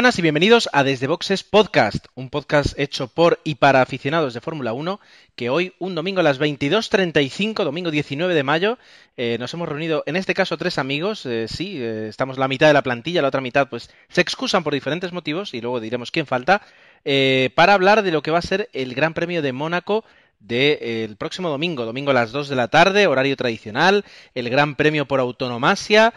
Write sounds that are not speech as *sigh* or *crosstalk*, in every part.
buenas y bienvenidos a Desde Boxes Podcast, un podcast hecho por y para aficionados de Fórmula 1, que hoy, un domingo a las 22.35, domingo 19 de mayo, eh, nos hemos reunido, en este caso, tres amigos, eh, sí, eh, estamos la mitad de la plantilla, la otra mitad pues se excusan por diferentes motivos, y luego diremos quién falta, eh, para hablar de lo que va a ser el Gran Premio de Mónaco del próximo domingo, domingo a las 2 de la tarde, horario tradicional, el Gran Premio por autonomasia.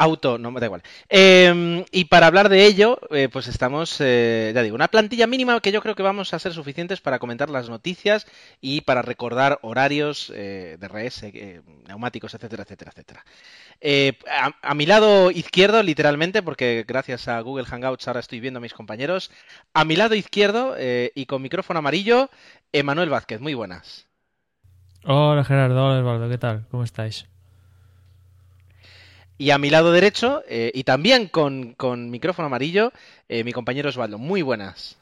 Auto, no me da igual. Eh, y para hablar de ello, eh, pues estamos, eh, ya digo, una plantilla mínima que yo creo que vamos a ser suficientes para comentar las noticias y para recordar horarios, eh, DRS, eh, neumáticos, etcétera, etcétera, etcétera. A, a mi lado izquierdo, literalmente, porque gracias a Google Hangouts ahora estoy viendo a mis compañeros, a mi lado izquierdo y con micrófono amarillo, Emanuel Vázquez. Muy buenas. Hola Gerardo, hola Osvaldo, ¿qué tal? ¿Cómo estáis? Y a mi lado derecho, eh, y también con, con micrófono amarillo, eh, mi compañero Osvaldo. Muy buenas.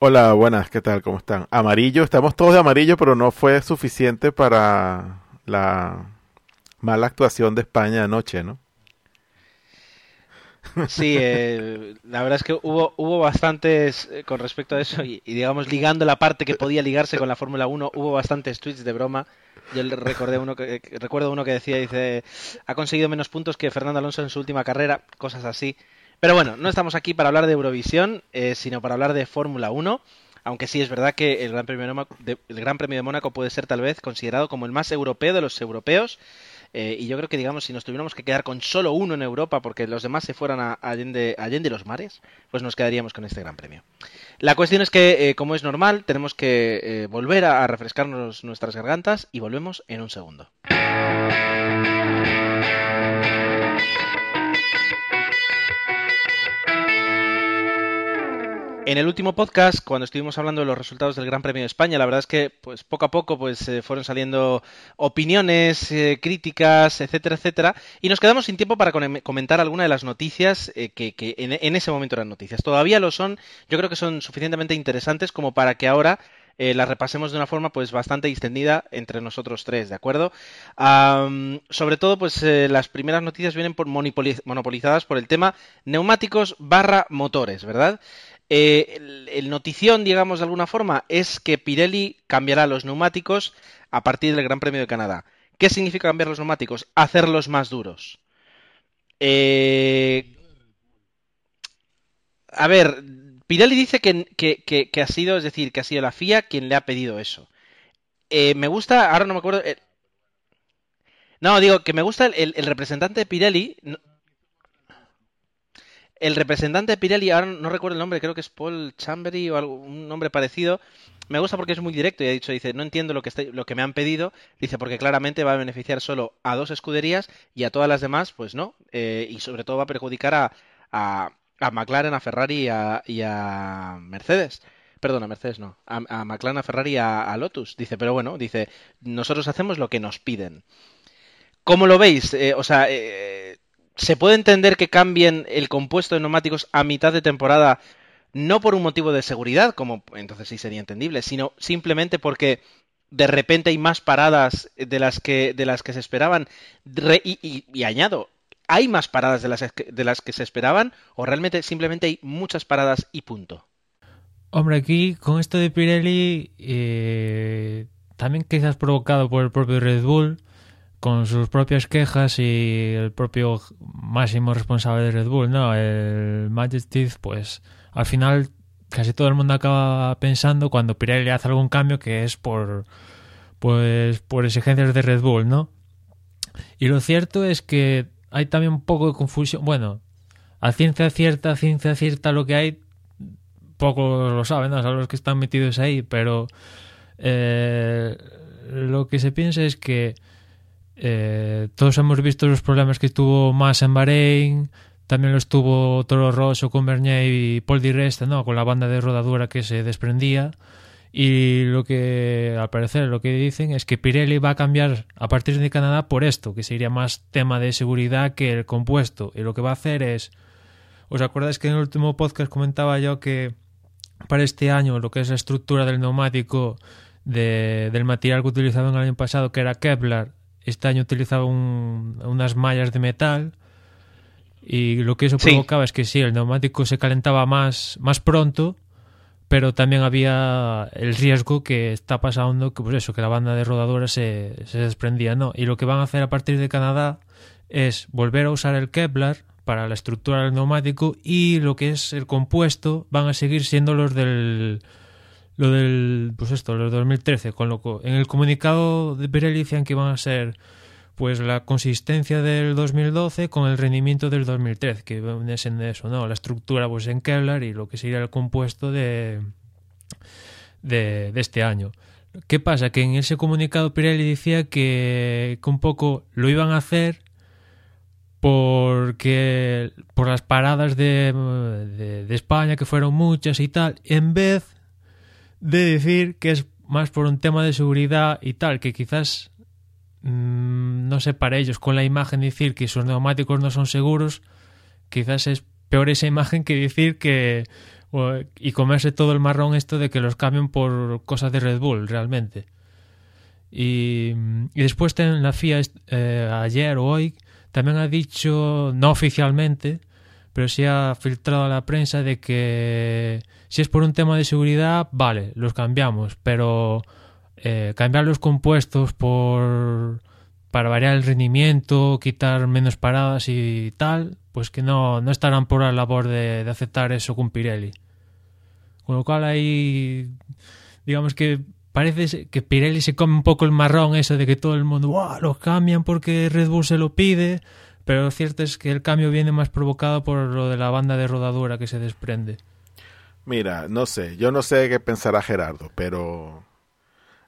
Hola, buenas, ¿qué tal? ¿Cómo están? Amarillo, estamos todos de amarillo, pero no fue suficiente para la mala actuación de España anoche, ¿no? Sí, eh, la verdad es que hubo, hubo bastantes eh, con respecto a eso y, y, digamos ligando la parte que podía ligarse con la Fórmula 1, hubo bastantes tweets de broma. Yo recordé uno que, recuerdo uno que decía, dice, ha conseguido menos puntos que Fernando Alonso en su última carrera, cosas así. Pero bueno, no estamos aquí para hablar de Eurovisión, eh, sino para hablar de Fórmula 1. Aunque sí es verdad que el Gran, Premio de el Gran Premio de Mónaco puede ser tal vez considerado como el más europeo de los europeos. Eh, y yo creo que, digamos, si nos tuviéramos que quedar con solo uno en Europa porque los demás se fueran a Allende, Allende los mares, pues nos quedaríamos con este Gran Premio. La cuestión es que, eh, como es normal, tenemos que eh, volver a, a refrescarnos nuestras gargantas y volvemos en un segundo. En el último podcast, cuando estuvimos hablando de los resultados del Gran Premio de España, la verdad es que pues poco a poco pues eh, fueron saliendo opiniones, eh, críticas, etcétera, etcétera, y nos quedamos sin tiempo para comentar alguna de las noticias eh, que, que en, ese momento eran noticias. Todavía lo son, yo creo que son suficientemente interesantes como para que ahora eh, las repasemos de una forma pues bastante extendida entre nosotros tres, ¿de acuerdo? Sobre todo, pues las primeras noticias vienen por monopoli- monopolizadas por el tema neumáticos barra motores, ¿verdad? Eh, el, el notición, digamos de alguna forma, es que Pirelli cambiará los neumáticos a partir del Gran Premio de Canadá. ¿Qué significa cambiar los neumáticos? Hacerlos más duros. Eh, a ver, Pirelli dice que, que- que- ha sido, es decir, que ha sido la FIA quien le ha pedido eso. Eh, me gusta, ahora no me acuerdo. no, digo que me gusta el, el- representante de Pirelli. El representante de Pirelli, ahora no recuerdo el nombre, creo que es Paul Chambery o algo, un nombre parecido. Me gusta porque es muy directo y ha dicho, dice, no entiendo lo que, me han pedido, dice, porque claramente va a beneficiar solo a dos escuderías y a todas las demás, pues no. Eh, y sobre todo va a perjudicar a, a, McLaren, a Ferrari y a, a Mercedes. Perdón, a Mercedes no. A, McLaren, a Ferrari a, a Lotus. Dice, pero bueno, dice, nosotros hacemos lo que nos piden. ¿Cómo lo veis? Eh, o sea, eh, ¿se puede entender que cambien el compuesto de neumáticos a mitad de temporada no por un motivo de seguridad, como entonces sí sería entendible, sino simplemente porque de repente hay más paradas de las que, de las que se esperaban? Y, añado, ¿hay más paradas de las, de las que se esperaban o realmente simplemente hay muchas paradas y punto? Hombre, aquí con esto de Pirelli, eh, también quizás provocado por el propio Red Bull, con sus propias quejas y el propio máximo responsable de Red Bull, ¿no? El Majesty, pues al final casi todo el mundo acaba pensando cuando Pirelli hace algún cambio que es por pues por exigencias de Red Bull, ¿no? Y lo cierto es que hay también un poco de confusión. Bueno, a ciencia cierta, a ciencia cierta lo que hay, pocos lo saben, ¿no? Son los que están metidos ahí, pero eh, lo que se piensa es que eh, todos hemos visto los problemas que tuvo más en Bahrein, también los tuvo Toro Rosso con Bernier y Paul Di Resta, ¿no? Con la banda de rodadura que se desprendía. Y lo que, al parecer, lo que dicen es que Pirelli va a cambiar a partir de Canadá por esto, que sería más tema de seguridad que el compuesto. Y lo que va a hacer es. ¿Os acordáis que en el último podcast comentaba yo que para este año lo que es la estructura del neumático de, del material que utilizaban el año pasado, que era Kevlar, este año utilizaba un, unas mallas de metal? Y lo que eso Sí. provocaba es que sí, el neumático se calentaba más, más pronto pero también había el riesgo que está pasando que pues eso que la banda de rodadura se, se desprendía no y lo que van a hacer a partir de Canadá es volver a usar el Kevlar para la estructura del neumático y lo que es el compuesto van a seguir siendo los del lo del pues esto los de 2013 con lo en el comunicado de Pirelli decían que iban a ser pues la consistencia del 2012 con el rendimiento del 2013, que viene siendo eso, ¿no? La estructura pues en Kevlar y lo que sería el compuesto de, de, este año. ¿Qué pasa? Que en ese comunicado Pirelli decía que, que un poco lo iban a hacer porque por las paradas de, de España, que fueron muchas y tal, en vez de decir que es más por un tema de seguridad y tal, que quizás mm, no sé, para ellos con la imagen decir que sus neumáticos no son seguros, quizás es peor esa imagen que decir que y comerse todo el marrón esto de que los cambien por cosas de Red Bull realmente. Y, y después en la FIA eh, ayer o hoy también ha dicho, no oficialmente, pero sí ha filtrado a la prensa de que si es por un tema de seguridad, vale, los cambiamos, pero eh, cambiar los compuestos por para variar el rendimiento, quitar menos paradas y tal, pues que no, no estarán por la labor de, aceptar eso con Pirelli. Con lo cual ahí, digamos que parece que Pirelli se come un poco el marrón eso de que todo el mundo, ¡Wow! los cambian porque Red Bull se lo pide, pero lo cierto es que el cambio viene más provocado por lo de la banda de rodadura que se desprende. Mira, no sé, yo no sé qué pensará Gerardo, pero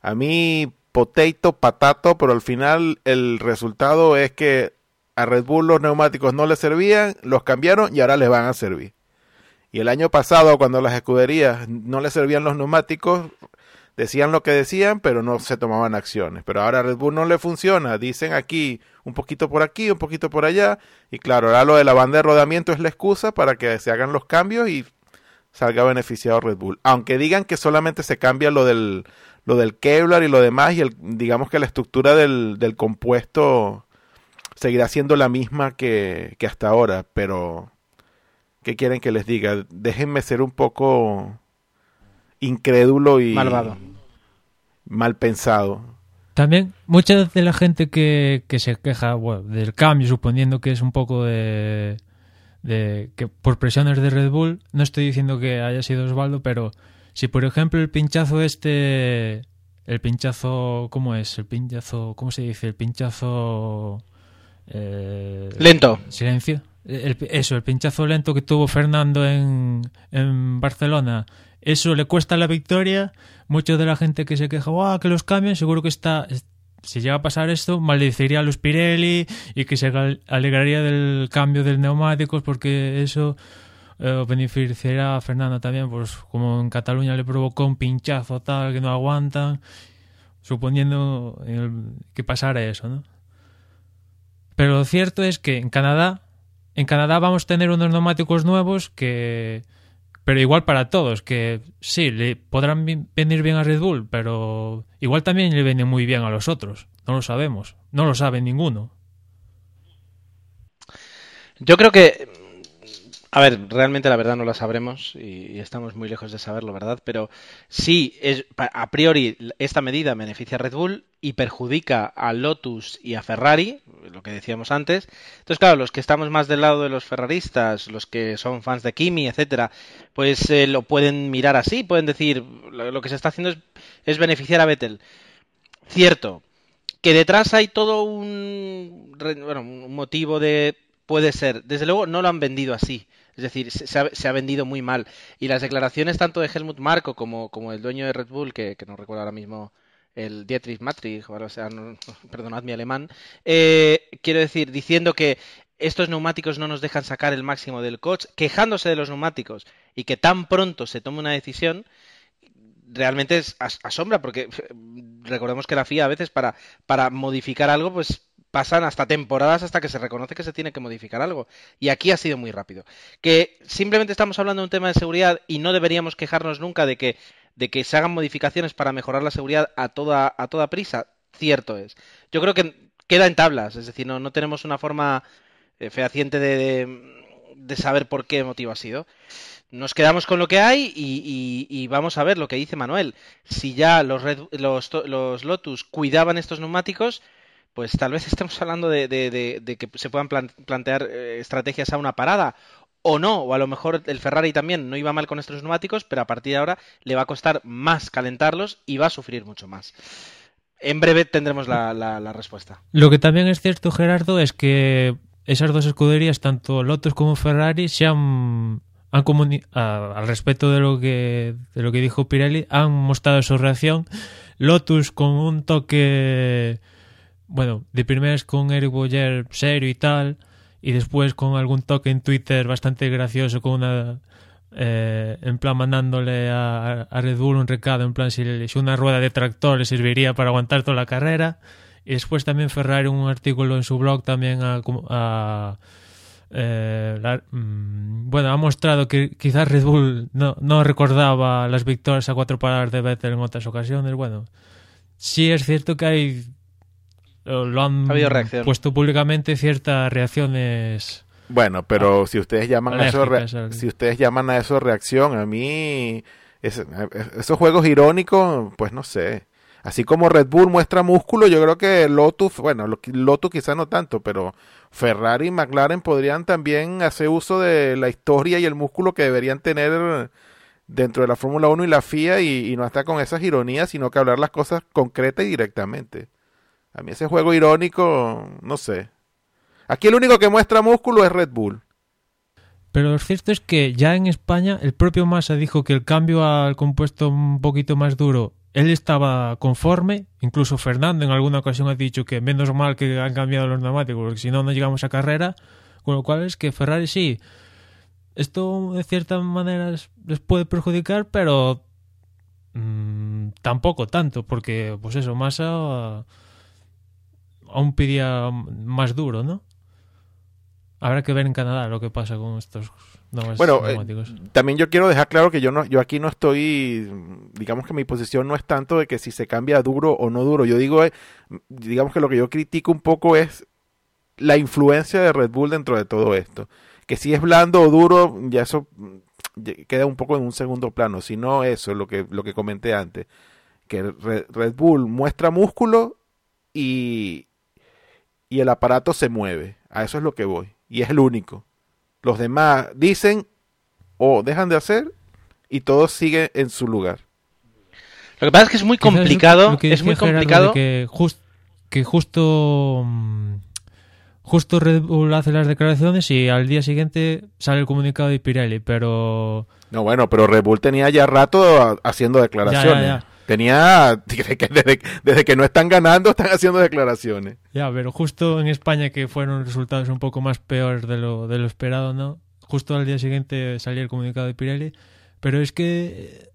a mí potato, patato, pero al final el resultado es que a Red Bull los neumáticos no le servían, los cambiaron y ahora les van a servir. Y el año pasado, cuando las escuderías no les servían los neumáticos, decían lo que decían, pero no se tomaban acciones. Pero ahora Red Bull no le funciona, dicen aquí un poquito por aquí, un poquito por allá, y claro, ahora lo de la banda de rodamiento es la excusa para que se hagan los cambios y salga beneficiado Red Bull. Aunque digan que solamente se cambia lo del lo del Kevlar y lo demás, y el, digamos que la estructura del, del compuesto seguirá siendo la misma que, que, hasta ahora, pero ¿qué quieren que les diga? Déjenme ser un poco incrédulo y malvado. mal pensado. También mucha de la gente que, que se queja bueno, del cambio, suponiendo que es un poco de, de que por presiones de Red Bull, no estoy diciendo que haya sido Osvaldo, pero si por ejemplo el pinchazo este, el pinchazo, ¿cómo es? El pinchazo, ¿cómo se dice? El pinchazo... Eh, lento. Silencio. El, eso, el pinchazo lento que tuvo Fernando en, en Barcelona. Eso le cuesta la victoria. Mucha de la gente que se queja, que los cambian, seguro que está... Si llega a pasar esto, maldeciría a los Pirelli y que se alegraría del cambio de neumáticos porque eso eh, beneficiará a Fernando también, pues como en Cataluña le provocó un pinchazo tal que no aguantan, suponiendo que pasara eso, ¿no? Pero lo cierto es que en Canadá, en Canadá vamos a tener unos neumáticos nuevos que, pero igual para todos, que sí, le podrán venir bien a Red Bull, pero igual también le viene muy bien a los otros, no lo sabemos, no lo sabe ninguno. Yo creo que a ver, realmente la verdad no la sabremos y, estamos muy lejos de saberlo, ¿verdad? Pero sí, es, a priori esta medida beneficia a Red Bull y perjudica a Lotus y a Ferrari, lo que decíamos antes. Entonces, claro, los que estamos más del lado de los ferraristas, los que son fans de Kimi, etcétera, pues eh, lo pueden mirar así, pueden decir lo, lo que se está haciendo es, es beneficiar a Vettel. Cierto, que detrás hay todo un, bueno, un motivo de puede ser. Desde luego no lo han vendido así. Es decir, se ha, se ha, vendido muy mal. Y las declaraciones tanto de Helmut Marko como, como el dueño de Red Bull, que, que no recuerdo ahora mismo el Dietrich Matrix, o sea, *laughs* perdonad mi alemán, eh, quiero decir, diciendo que estos neumáticos no nos dejan sacar el máximo del coche, quejándose de los neumáticos y que tan pronto se tome una decisión, realmente es asombra, porque *laughs* recordemos que la FIA a veces para, para modificar algo, pues pasan hasta temporadas hasta que se reconoce que se tiene que modificar algo. Y aquí ha sido muy rápido. Que simplemente estamos hablando de un tema de seguridad y no deberíamos quejarnos nunca de que, de que se hagan modificaciones para mejorar la seguridad a toda, a toda prisa. Cierto es. Yo creo que queda en tablas, es decir, no, no tenemos una forma eh, fehaciente de, de, saber por qué motivo ha sido. Nos quedamos con lo que hay y, vamos a ver lo que dice Manuel. Si ya los, los, los Lotus cuidaban estos neumáticos, pues tal vez estemos hablando de, que se puedan plantear eh, estrategias a una parada o no, o a lo mejor el Ferrari también no iba mal con estos neumáticos, pero a partir de ahora le va a costar más calentarlos y va a sufrir mucho más. En breve tendremos la, respuesta. Lo que también es cierto, Gerardo, es que esas dos escuderías, tanto Lotus como Ferrari, se han, han al respecto de lo que de lo que dijo Pirelli, han mostrado su reacción. Lotus con un toque bueno, de primeras con Eric Boyer serio y tal, y después con algún toque en Twitter bastante gracioso, con una. Eh, en plan, mandándole a, Red Bull un recado, en plan, si, una rueda de tractor le serviría para aguantar toda la carrera. Y después también Ferrari un artículo en su blog también a. Eh, mm, bueno, ha mostrado que quizás Red Bull no, no recordaba las victorias a cuatro paradas de Vettel en otras ocasiones. Bueno, sí es cierto que hay lo han puesto públicamente ciertas reacciones. Bueno, pero si ustedes llaman a eso si ustedes llaman a eso reacción, a mí esos juegos irónicos, pues no sé. Así como Red Bull muestra músculo, yo creo que Lotus, bueno, Lotus quizá no tanto, pero Ferrari y McLaren podrían también hacer uso de la historia y el músculo que deberían tener dentro de la Fórmula 1 y la FIA y, y no estar con esas ironías, sino que hablar las cosas concretas y directamente. A mí ese juego irónico, no sé. Aquí el único que muestra músculo es Red Bull. Pero lo cierto es que ya en España el propio Massa dijo que el cambio al compuesto un poquito más duro, él estaba conforme. Incluso Fernando en alguna ocasión ha dicho que menos mal que han cambiado los neumáticos, porque si no, no llegamos a carrera. Con lo cual es que Ferrari sí. Esto de cierta manera les puede perjudicar, pero mm, tampoco tanto, porque pues eso, Massa aún pedía más duro, ¿no? Habrá que ver en Canadá lo que pasa con estos nuevos bueno, eh, también yo quiero dejar claro que yo no, yo aquí no estoy, digamos que mi posición no es tanto de que si se cambia duro o no duro. Yo digo, eh, digamos que lo que yo critico un poco es la influencia de Red Bull dentro de todo esto. Que si es blando o duro, ya eso queda un poco en un segundo plano. Si no eso, lo que, lo que comenté antes. Que Red Bull muestra músculo y, y el aparato se mueve. A eso es lo que voy. Y es el único. Los demás dicen o dejan de hacer y todo sigue en su lugar. Lo que pasa es que es muy complicado. es muy complicado. Que, que, justo. Mm, justo Red Bull hace las declaraciones y al día siguiente sale el comunicado de Pirelli, pero. No, bueno, pero Red Bull tenía ya rato haciendo declaraciones. Tenía, *laughs* desde, que no están ganando, están haciendo declaraciones. Ya, pero justo en España, que fueron resultados un poco más peores de lo, de lo esperado, ¿no? Justo al día siguiente salía el comunicado de Pirelli. Pero es que.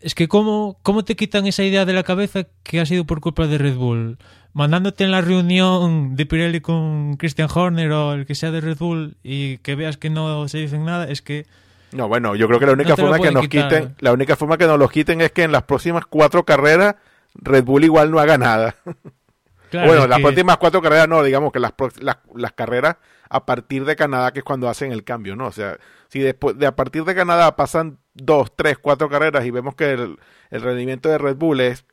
Es que, ¿cómo, ¿cómo te quitan esa idea de la cabeza que ha sido por culpa de Red Bull? Mandándote en la reunión de Pirelli con Christian Horner o el que sea de Red Bull y que veas que no se dicen nada, es que no, bueno, yo creo que la única forma que nos quiten, la única forma que nos los quiten es que en las próximas cuatro carreras Red Bull igual no haga nada. *laughs* bueno, las próximas cuatro carreras no, digamos que las, las, carreras a partir de Canadá, que es cuando hacen el cambio, ¿no? O sea, si después de a partir de Canadá pasan dos, tres, cuatro carreras y vemos que el, el rendimiento de Red Bull es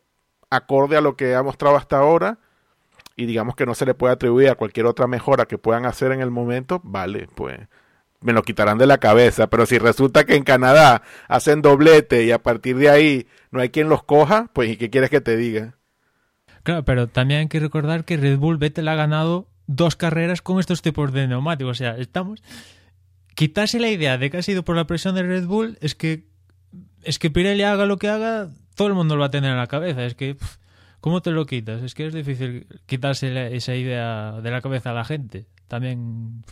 acorde a lo que ha mostrado hasta ahora, y digamos que no se le puede atribuir a cualquier otra mejora que puedan hacer en el momento, vale, pues me lo quitarán de la cabeza, pero si resulta que en Canadá hacen doblete y a partir de ahí no hay quien los coja, pues ¿y qué quieres que te diga? Claro, pero también hay que recordar que Red Bull Vettel ha ganado dos carreras con estos tipos de neumáticos, o sea, estamos quitarse la idea de que ha sido por la presión de Red Bull es que es que Pirelli haga lo que haga, todo el mundo lo va a tener en la cabeza, es que ¿cómo te lo quitas? Es que es difícil quitarse esa idea de la cabeza a la gente. También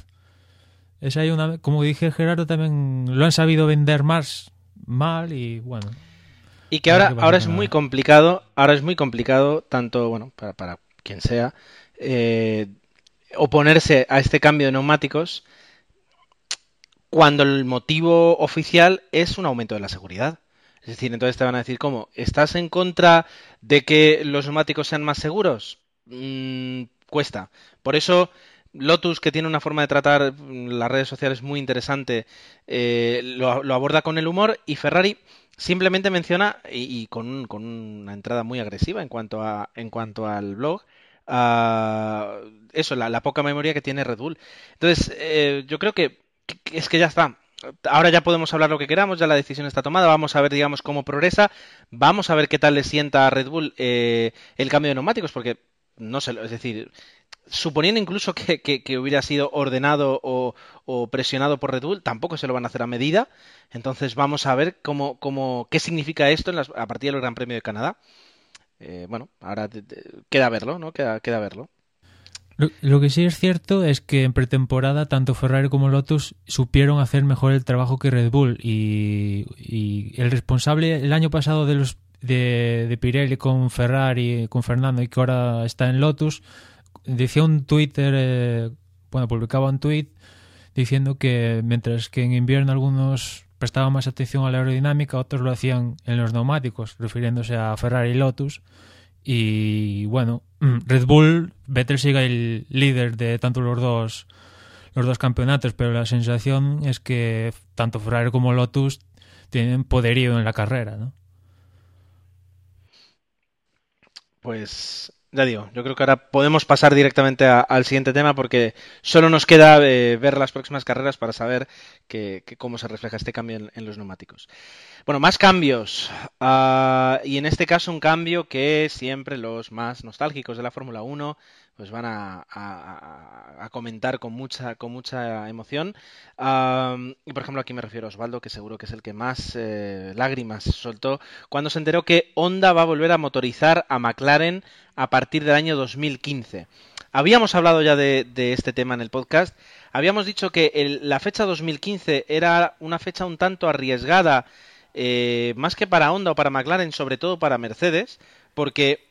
es ahí una, como dije Gerardo, también lo han sabido vender más mal y bueno. Y que ahora, ahora es muy complicado, ahora es muy complicado, tanto, bueno, para, para quien sea, eh, oponerse a este cambio de neumáticos cuando el motivo oficial es un aumento de la seguridad. Es decir, entonces te van a decir, ¿cómo? ¿Estás en contra de que los neumáticos sean más seguros? Mm, cuesta. Por eso, Lotus, que tiene una forma de tratar las redes sociales muy interesante, eh, lo, aborda con el humor y Ferrari simplemente menciona, y, con, una entrada muy agresiva en cuanto, a, en cuanto al blog, eso, la, poca memoria que tiene Red Bull. Entonces, eh, yo creo que, es que ya está. Ahora ya podemos hablar lo que queramos, ya la decisión está tomada, vamos a ver, digamos, cómo progresa, vamos a ver qué tal le sienta a Red Bull eh, el cambio de neumáticos, porque no sé, es decir, suponiendo incluso que, hubiera sido ordenado o, presionado por Red Bull, tampoco se lo van a hacer a medida. Entonces vamos a ver cómo, cómo qué significa esto en a partir del Gran Premio de Canadá. Eh, bueno, ahora queda verlo, ¿no? Queda, queda verlo. Lo, que sí es cierto es que en pretemporada tanto Ferrari como Lotus supieron hacer mejor el trabajo que Red Bull y, el responsable el año pasado de los de, Pirelli con Ferrari, con Fernando y que ahora está en Lotus, decía un Twitter, eh, bueno, publicaba un tweet diciendo que mientras que en invierno algunos prestaban más atención a la aerodinámica, otros lo hacían en los neumáticos, refiriéndose a Ferrari y Lotus. Y bueno, mm, Red Bull, Vettel sigue el líder de tanto los dos los dos campeonatos, pero la sensación es que tanto Ferrari como Lotus tienen poderío en la carrera, ¿no? Pues ya digo, yo creo que ahora podemos pasar directamente al siguiente tema porque solo nos queda eh, ver las próximas carreras para saber que, cómo se refleja este cambio en, los neumáticos. Bueno, más cambios. Ah, y en este caso un cambio que siempre los más nostálgicos de la Fórmula 1 pues van a, comentar con mucha, con mucha emoción. y por ejemplo aquí me refiero a Osvaldo, que seguro que es el que más eh, lágrimas soltó cuando se enteró que Honda va a volver a motorizar a McLaren a partir del año 2015. Habíamos hablado ya de, este tema en el podcast. Habíamos dicho que la fecha 2015 era una fecha un tanto arriesgada, eh, más que para Honda o para McLaren, sobre todo para Mercedes, porque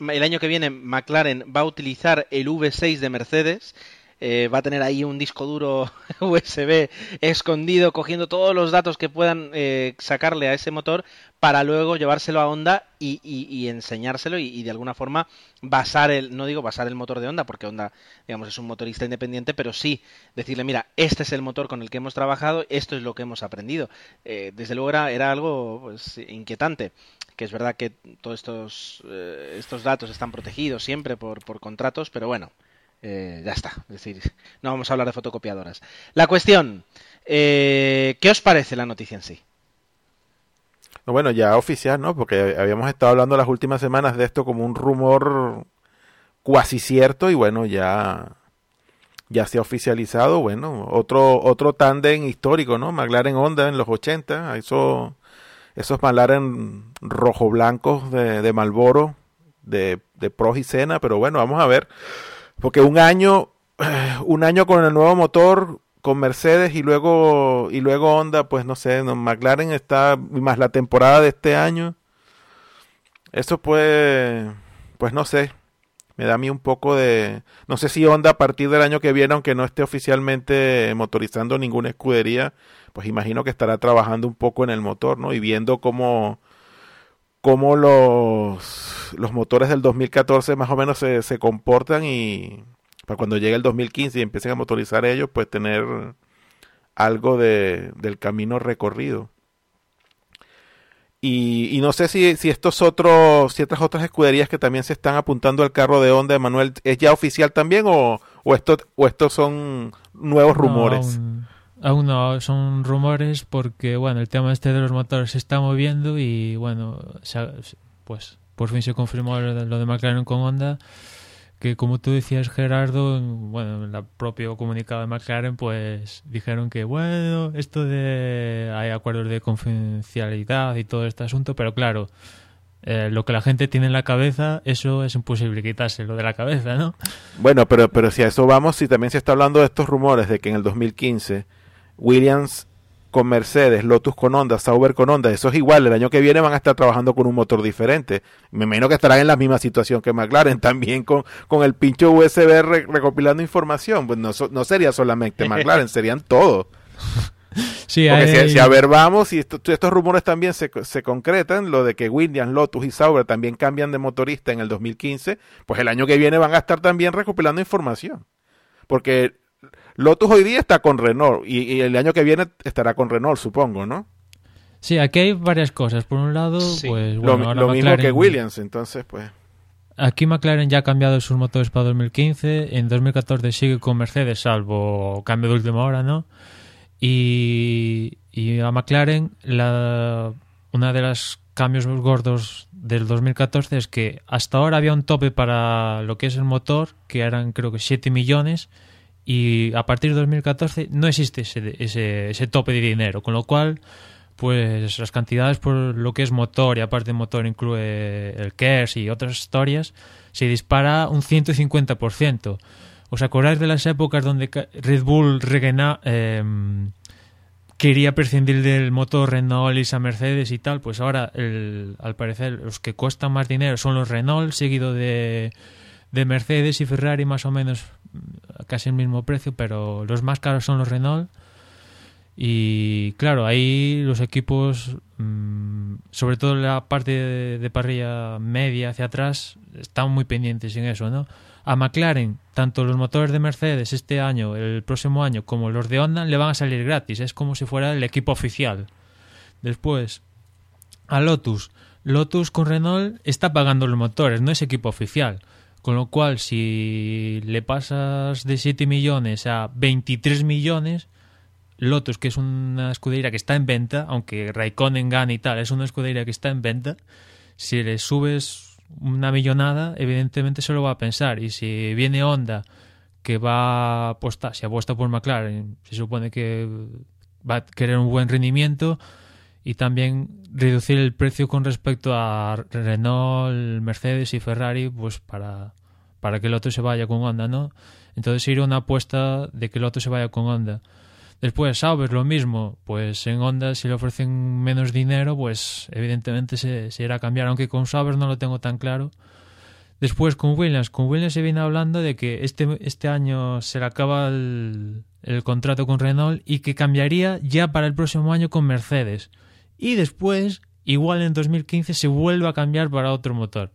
el año que viene McLaren va a utilizar el V6 de Mercedes. Eh, va a tener ahí un disco duro *laughs* USB escondido, cogiendo todos los datos que puedan eh, sacarle a ese motor para luego llevárselo a Honda y, enseñárselo y, de alguna forma basar el, no digo basar el motor de Honda, porque Honda, digamos, es un motorista independiente, pero sí decirle, mira, este es el motor con el que hemos trabajado, esto es lo que hemos aprendido. Eh, desde luego era, era algo pues, inquietante que es verdad que todos estos, eh, estos datos están protegidos siempre por, por contratos, pero bueno, eh, ya está. Es decir, no vamos a hablar de fotocopiadoras. La cuestión, eh, ¿qué os parece la noticia en sí? Bueno, ya oficial, ¿no? Porque habíamos estado hablando las últimas semanas de esto como un rumor cuasi cierto y bueno, ya ya se ha oficializado, bueno, otro otro tándem histórico, ¿no? McLaren Honda en los 80, eso esos McLaren rojo-blancos de, de Malboro, de, de Pro y Sena, pero bueno, vamos a ver. Porque un año, *sighs* un año con el nuevo motor, con Mercedes y luego, y luego Honda, pues no sé, McLaren está, más la temporada de este año. Eso pues, pues no sé, me da a mí un poco de... No sé si Honda a partir del año que viene, aunque no esté oficialmente motorizando ninguna escudería, pues imagino que estará trabajando un poco en el motor, ¿no? Y viendo cómo, cómo los, los motores del 2014 más o menos se, se comportan y para cuando llegue el 2015 y empiecen a motorizar ellos, pues tener algo de, del camino recorrido. Y, no sé si, si estos otros, si estas otras escuderías que también se están apuntando al carro de Honda, Manuel, ¿es ya oficial también o, o, esto, o estos son nuevos rumores? Aún, no, son rumores porque, bueno, el tema este de los motores se está moviendo y, bueno, pues por fin se confirmó lo de McLaren con Honda que como tú decías Gerardo, bueno, en el propio comunicado de McLaren pues dijeron que bueno, esto de hay acuerdos de confidencialidad y todo este asunto, pero claro, eh, lo que la gente tiene en la cabeza, eso es imposible quitárselo de la cabeza, ¿no? Bueno, pero, pero si a eso vamos, si también se está hablando de estos rumores de que en el 2015 Williams con Mercedes, Lotus con Honda, Sauber con Honda, eso es igual, el año que viene van a estar trabajando con un motor diferente. Me imagino que estarán en la misma situación que McLaren, *laughs* también con, con el pincho USB recopilando información. Pues no, no sería solamente *laughs* McLaren, serían todos. Sí, Porque si, a ver vamos, y estos rumores también se, se, concretan, lo de que Williams, Lotus y Sauber también cambian de motorista en el 2015, pues el año que viene van a estar también recopilando información. Porque Lotus hoy día está con Renault y, el año que viene estará con Renault, supongo, ¿no? Sí, aquí hay varias cosas. Por un lado, pues bueno, lo, mismo que Williams, entonces pues... Aquí McLaren ya ha cambiado sus motores para 2015. En 2014 sigue con Mercedes, salvo cambio de última hora, ¿no? Y, y a McLaren, la, una de los cambios gordos del 2014 es que hasta ahora había un tope para lo que es el motor, que eran creo que 7 millones, y a partir de 2014 no existe ese, ese, ese tope de dinero, con lo cual pues las cantidades por lo que es motor y aparte motor incluye el KERS y otras historias, se dispara un 150%. ¿Os acordáis de las épocas donde Red Bull eh, quería prescindir del motor Renault y a Mercedes y tal? Pues ahora, el, al parecer, los que cuestan más dinero son los Renault, seguido de, de Mercedes y Ferrari más o menos casi el mismo precio, pero los más caros son los Renault. Y claro, ahí los equipos, mm, sobre todo la parte de, parrilla media hacia atrás, están muy pendientes en eso, ¿no? A McLaren, tanto los motores de Mercedes este año, el próximo año, como los de Honda, le van a salir gratis. Es como si fuera el equipo oficial. Después, a Lotus. Lotus con Renault está pagando los motores, no es equipo oficial. Con lo cual, si le pasas de 7 millones a 23 millones, Lotus, que es una escudería que está en venta, aunque Raikkonen gane y tal, es una escudería que está en venta, si le subes una millonada, evidentemente se lo va a pensar. Y si viene Honda, que va a apostar, si apuesta por McLaren, se supone que va a querer un buen rendimiento y también reducir el precio con respecto a Renault, Mercedes y Ferrari, pues para, para que el otro se vaya con Honda, ¿no? Entonces ir una apuesta de que el otro se vaya con Honda. Después, Sauber, lo mismo, pues en Honda si le ofrecen menos dinero, pues evidentemente se, se irá a cambiar, aunque con Sauber no lo tengo tan claro. Después con Williams, con Williams se viene hablando de que este, este año se le acaba el, el contrato con Renault y que cambiaría ya para el próximo año con Mercedes y después, igual en 2015, se vuelve a cambiar para otro motor.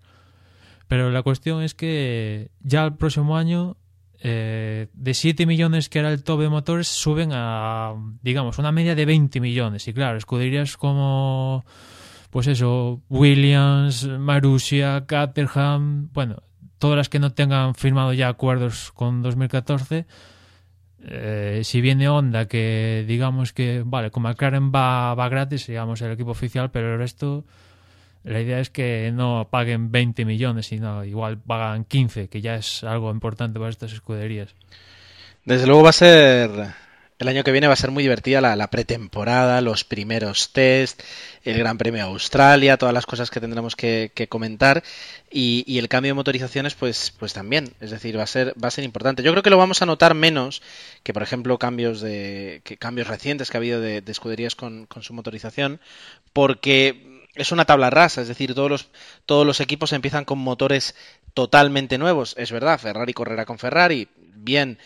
Pero la cuestión es que ya el próximo año, eh, de 7 millones que era el top de motores, suben a, digamos, una media de 20 millones. Y claro, escuderías como, pues eso, Williams, Marussia, Caterham, bueno, todas las que no tengan firmado ya acuerdos con 2014 eh, si viene Honda, que digamos que, vale, como McLaren va, va gratis, digamos, el equipo oficial, pero el resto, la idea es que no paguen 20 millones, sino igual pagan 15, que ya es algo importante para estas escuderías. Desde luego va a ser el año que viene va a ser muy divertida la, pretemporada, los primeros test, el Gran Premio Australia, todas las cosas que tendremos que, comentar y, el cambio de motorizaciones, pues, pues también. Es decir, va a ser va a ser importante. Yo creo que lo vamos a notar menos que, por ejemplo, cambios de que cambios recientes que ha habido de, escuderías con, con su motorización, porque es una tabla rasa, es decir, todos los, todos los equipos empiezan con motores totalmente nuevos. Es verdad, Ferrari correrá con Ferrari, bien,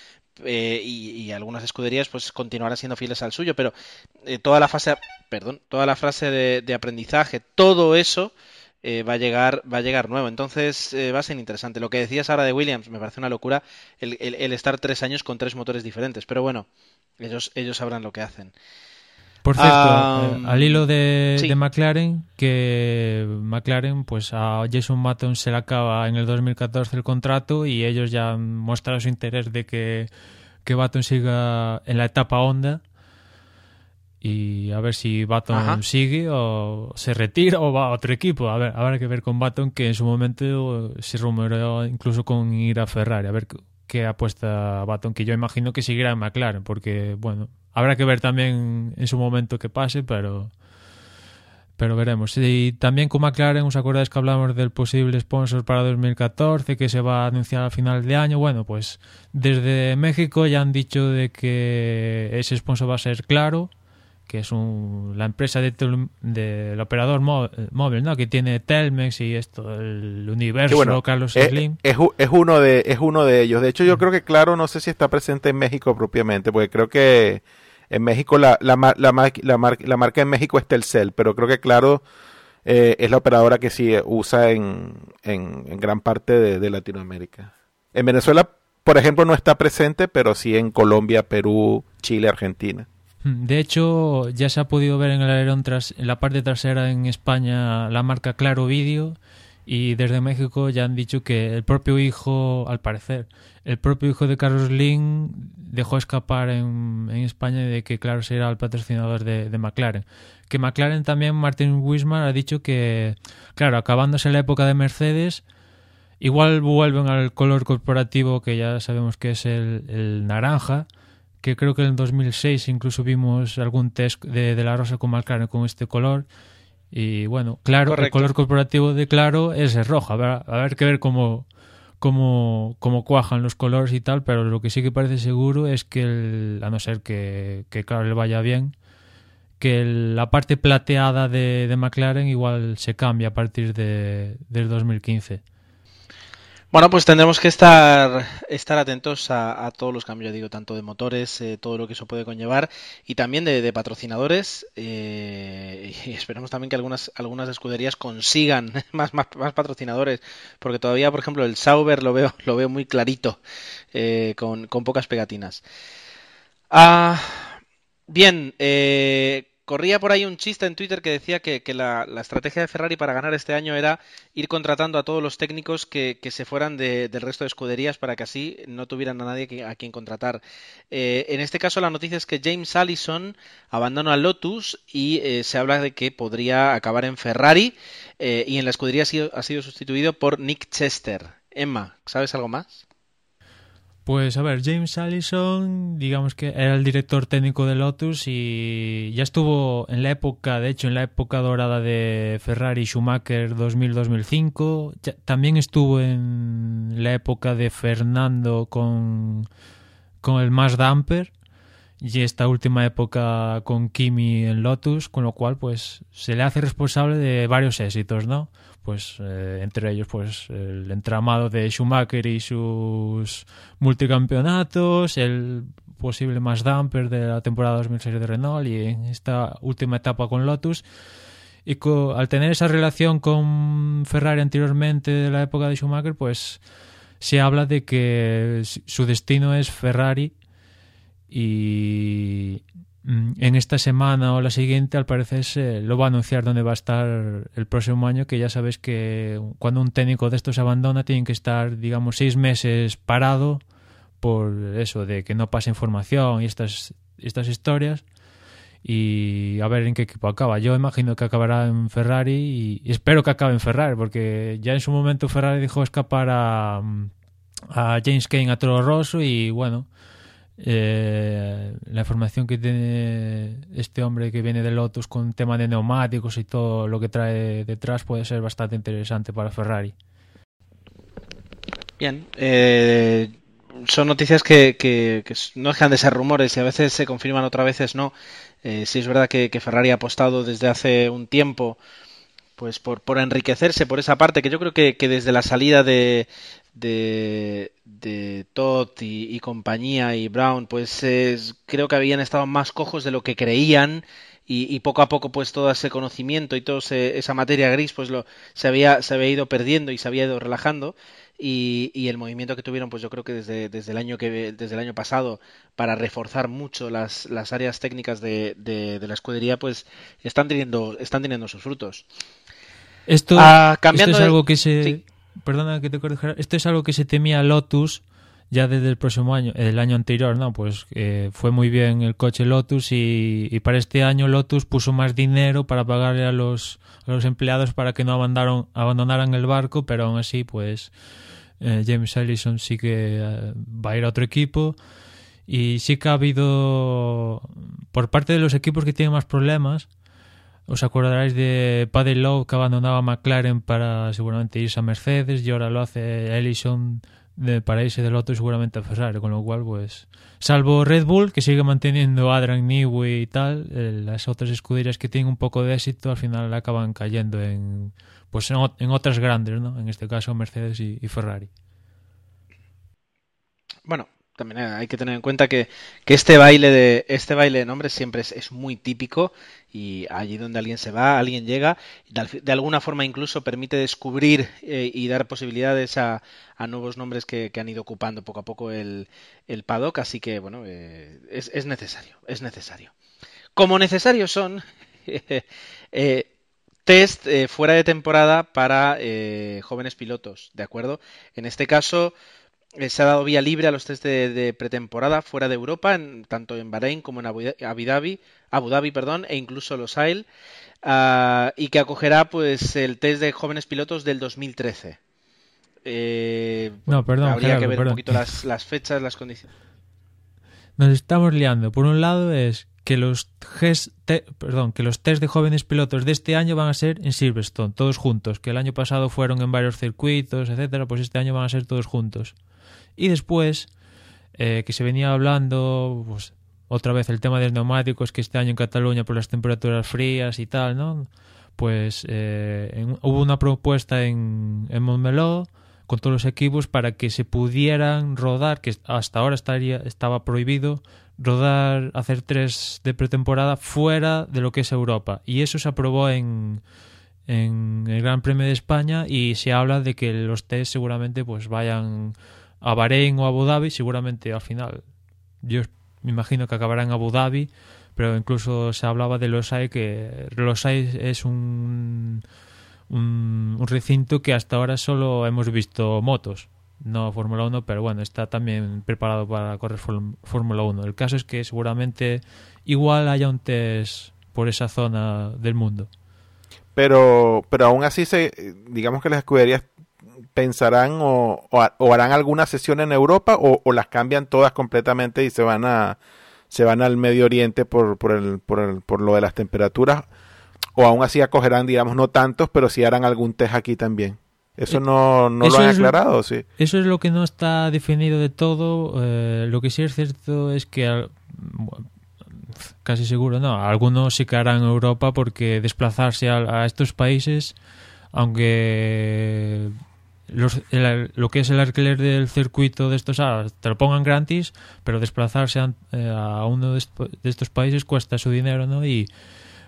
eh, y, algunas escuderías pues continuarán siendo fieles al suyo, pero eh, toda la fase, perdón, toda la fase de, aprendizaje, todo eso eh, va a llegar, va a llegar nuevo. Entonces va a ser interesante. Lo que decías ahora de Williams me parece una locura el, el, estar tres años con tres motores diferentes, pero bueno, ellos, ellos sabrán lo que hacen. Por cierto, al hilo de, de, McLaren, que McLaren, pues a Jason Button se le acaba en el 2014 el contrato y ellos ya han mostrado su interés de que, que Button siga en la etapa Honda y a ver si Button sigue o se retira o va a otro equipo. A ver, habrá que ver con Button que en su momento se rumoreó incluso con ir a Ferrari. A ver qué apuesta Button, que yo imagino que seguirá en McLaren, porque bueno, habrá que ver también en su momento qué pase, pero pero veremos. Y también con McLaren, ¿os acordáis que hablamos del posible sponsor para 2014 que se va a anunciar a final de año? Bueno, pues desde México ya han dicho de que ese sponsor va a ser claro, que es un, la empresa del de, de, operador móvil, ¿no? Que tiene Telmex y esto, el universo, bueno, Carlos es, Slim. Es, es, uno de, es uno de ellos. De hecho, yo creo que Claro, no sé si está presente en México propiamente, porque creo que en México la, la, la, la, la marca en México es Telcel, pero creo que Claro eh, es la operadora que sí usa en, en, en gran parte de, de Latinoamérica. En Venezuela, por ejemplo, no está presente, pero sí en Colombia, Perú, Chile, Argentina. De hecho, ya se ha podido ver en el alerón tras, en la parte trasera en España la marca Claro Video y desde México ya han dicho que el propio hijo, al parecer, el propio hijo de Carlos Lin dejó escapar en, España de que Claro será el patrocinador de, McLaren. Que McLaren también, Martin Wismar ha dicho que, claro, acabándose la época de Mercedes, igual vuelven al color corporativo que ya sabemos que es el naranja, que creo que en 2006 incluso vimos algún test de, de la rosa con McLaren con este color. Y bueno, claro, Correcto. el color corporativo de Claro es el rojo. A ver, a ver que ver cómo, cómo, cómo cuajan los colores y tal, pero lo que sí que parece seguro es que, el, a no ser que, que Claro le vaya bien, que el, la parte plateada de, de, McLaren igual se cambia a partir de, del 2015. Bueno, pues tendremos que estar, estar atentos a, todos los cambios, digo, tanto de motores, eh, todo lo que eso puede conllevar, y también de, patrocinadores. Eh, y esperemos también que algunas, algunas escuderías consigan *laughs* más, más, más, patrocinadores, porque todavía, por ejemplo, el Sauber lo veo, lo veo muy clarito, eh, con, con, pocas pegatinas. Ah, bien, eh, corría por ahí un chiste en Twitter que decía que, la, estrategia de Ferrari para ganar este año era ir contratando a todos los técnicos que, se fueran de, del resto de escuderías para que así no tuvieran a nadie a quien contratar. Eh, en este caso la noticia es que James Allison abandona Lotus y eh, se habla de que podría acabar en Ferrari eh, y en la escudería ha sido sustituido por Nick Chester. Emma, ¿sabes algo más? Pues a ver, James Allison, digamos que era el director técnico de Lotus y ya estuvo en la época, de hecho, en la época dorada de Ferrari Schumacher 2000-2005. También estuvo en la época de Fernando con, con el Mazda Amper y esta última época con Kimi en Lotus, con lo cual pues se le hace responsable de varios éxitos, ¿no? Pues eh, entre ellos pues el entramado de Schumacher y sus multicampeonatos, el posible más damper de la temporada 2006 de Renault y esta última etapa con Lotus. Y al tener esa relación con Ferrari anteriormente de la época de Schumacher, pues se habla de que su destino es Ferrari y en esta semana o la siguiente, al parecer, se lo va a anunciar dónde va a estar el próximo año, que ya sabes que cuando un técnico de estos abandona, tienen que estar, digamos, seis meses parado por eso, de que no pase información y estas, estas historias. Y a ver en qué equipo acaba. Yo imagino que acabará en Ferrari y espero que acabe en Ferrari, porque ya en su momento Ferrari dejó escapar a, a James Kane a Toro Rosso y bueno eh, la información que tiene este hombre que viene de Lotus con tema de neumáticos y todo lo que trae detrás puede ser bastante interesante para Ferrari. Bien, eh, son noticias que, no dejan de ser rumores y a veces se confirman, otras veces no. Eh, sí es verdad que, Ferrari ha apostado desde hace un tiempo pues por, enriquecerse por esa parte que yo creo que desde la salida de, de, de Todd y, y, compañía y Brown, pues es, creo que habían estado más cojos de lo que creían y, y poco a poco pues todo ese conocimiento y toda esa materia gris pues lo, se, había, se había ido perdiendo y se había ido relajando y, y, el movimiento que tuvieron pues yo creo que desde, desde el año que desde el año pasado para reforzar mucho las, las áreas técnicas de, de, de la escudería pues están teniendo están teniendo sus frutos. Esto, ah, cambiando esto es algo que se sí perdona que te corrija, esto es algo que se temía Lotus ya desde el próximo año, el año anterior, ¿no? Pues eh, fue muy bien el coche Lotus y, para este año Lotus puso más dinero para pagarle a los, a los empleados para que no abandonaron, abandonaran el barco, pero aún así, pues eh, James Ellison sí que eh, va a ir a otro equipo y sí que ha habido, por parte de los equipos que tienen más problemas, os acordaréis de Paddy Lowe que abandonaba McLaren para seguramente irse a Mercedes y ahora lo hace Ellison de, para irse del otro seguramente a Ferrari, con lo cual, pues, salvo Red Bull, que sigue manteniendo Adrian Newey y tal, las otras escuderías que tienen un poco de éxito al final acaban cayendo en, pues, en, otras grandes, ¿no? En este caso Mercedes y Ferrari. Bueno, también hay que tener en cuenta que, este baile de este baile de nombres siempre es, muy típico y allí donde alguien se va, alguien llega, de, de alguna forma incluso permite descubrir eh, y dar posibilidades a, a nuevos nombres que, han ido ocupando poco a poco el, paddock, así que bueno, eh, es, es, necesario, es necesario. Como necesarios son *laughs* eh, test fuera de temporada para jóvenes pilotos, ¿de acuerdo? En este caso eh, se ha dado vía libre a los test de, de pretemporada fuera de Europa, en, tanto en Bahrein como en Abu Dhabi, Abu Dhabi perdón, e incluso Los Ail, uh, y que acogerá pues el test de jóvenes pilotos del 2013. Eh, no, perdón, habría Gerardo, que ver perdón. un poquito las, las, fechas, las condiciones. Nos estamos liando. Por un lado es que los, te, perdón, que los test de jóvenes pilotos de este año van a ser en Silverstone, todos juntos, que el año pasado fueron en varios circuitos, etcétera, pues este año van a ser todos juntos. Y después, eh, que se venía hablando, pues, otra vez el tema de los neumáticos, que este año en Cataluña por las temperaturas frías y tal, ¿no? Pues eh, en, hubo una propuesta en, en Montmeló con todos los equipos para que se pudieran rodar, que hasta ahora estaría, estaba prohibido, rodar, hacer tres de pretemporada fuera de lo que es Europa. Y eso se aprobó en, en el Gran Premio de España y se habla de que los test seguramente pues vayan a Bahrein o Abu Dhabi, seguramente al final yo me imagino que acabará en Abu Dhabi, pero incluso se hablaba de Losail que Losail es un, un, un recinto que hasta ahora solo hemos visto motos, no Fórmula 1, pero bueno, está también preparado para correr Fórmula 1. El caso es que seguramente igual haya un test por esa zona del mundo. Pero, pero aún así, se, digamos que las escuderías pensarán o, o, o, harán alguna sesión en Europa o, o, las cambian todas completamente y se van a se van al Medio Oriente por, por, el, por, el, por lo de las temperaturas o aún así acogerán digamos no tantos pero si sí harán algún test aquí también. Eso no, no eso lo han aclarado sí eso es lo que no está definido de todo. Eh, lo que sí es cierto es que casi seguro no. Algunos sí que harán Europa porque desplazarse a, a estos países aunque los, el, lo que es el alquiler del circuito de estos ah, te lo pongan gratis, pero desplazarse a, eh, a uno de, estos países cuesta su dinero, ¿no? Y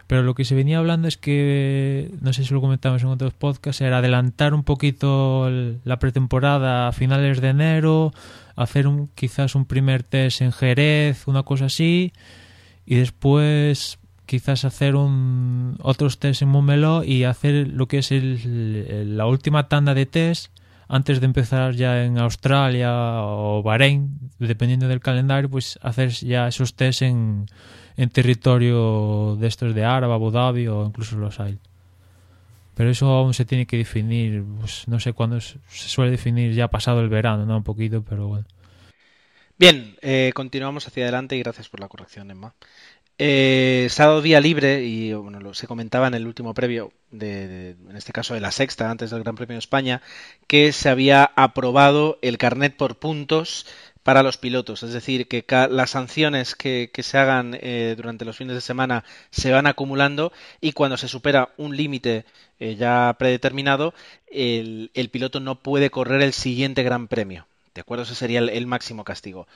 pero lo que se venía hablando es que no sé si lo comentamos en otros podcasts era adelantar un poquito la pretemporada a finales de enero, hacer un quizás un primer test en Jerez, una cosa así, y después quizás hacer un otros test en Montmeló y hacer lo que es el, la última tanda de test antes de empezar ya en Australia o Bahrein, dependiendo del calendario, pues hacer ya esos test en, en territorio de estos de Árabe, Abu Dhabi o incluso Los Ail. Pero eso aún se tiene que definir, pues no sé cuándo se suele definir ya pasado el verano, ¿no? Un poquito, pero bueno. Bien, eh, continuamos hacia adelante y gracias por la corrección, Emma. Eh, dado día libre y bueno, lo, se comentaba en el último previo, de, en este caso de la sexta, antes del Gran Premio de España, que se había aprobado el carnet por puntos para los pilotos, es decir, que las sanciones que, se hagan eh, durante los fines de semana se van acumulando y cuando se supera un límite eh, ya predeterminado, el, piloto no puede correr el siguiente Gran Premio. ¿De acuerdo? Ese sería el, máximo castigo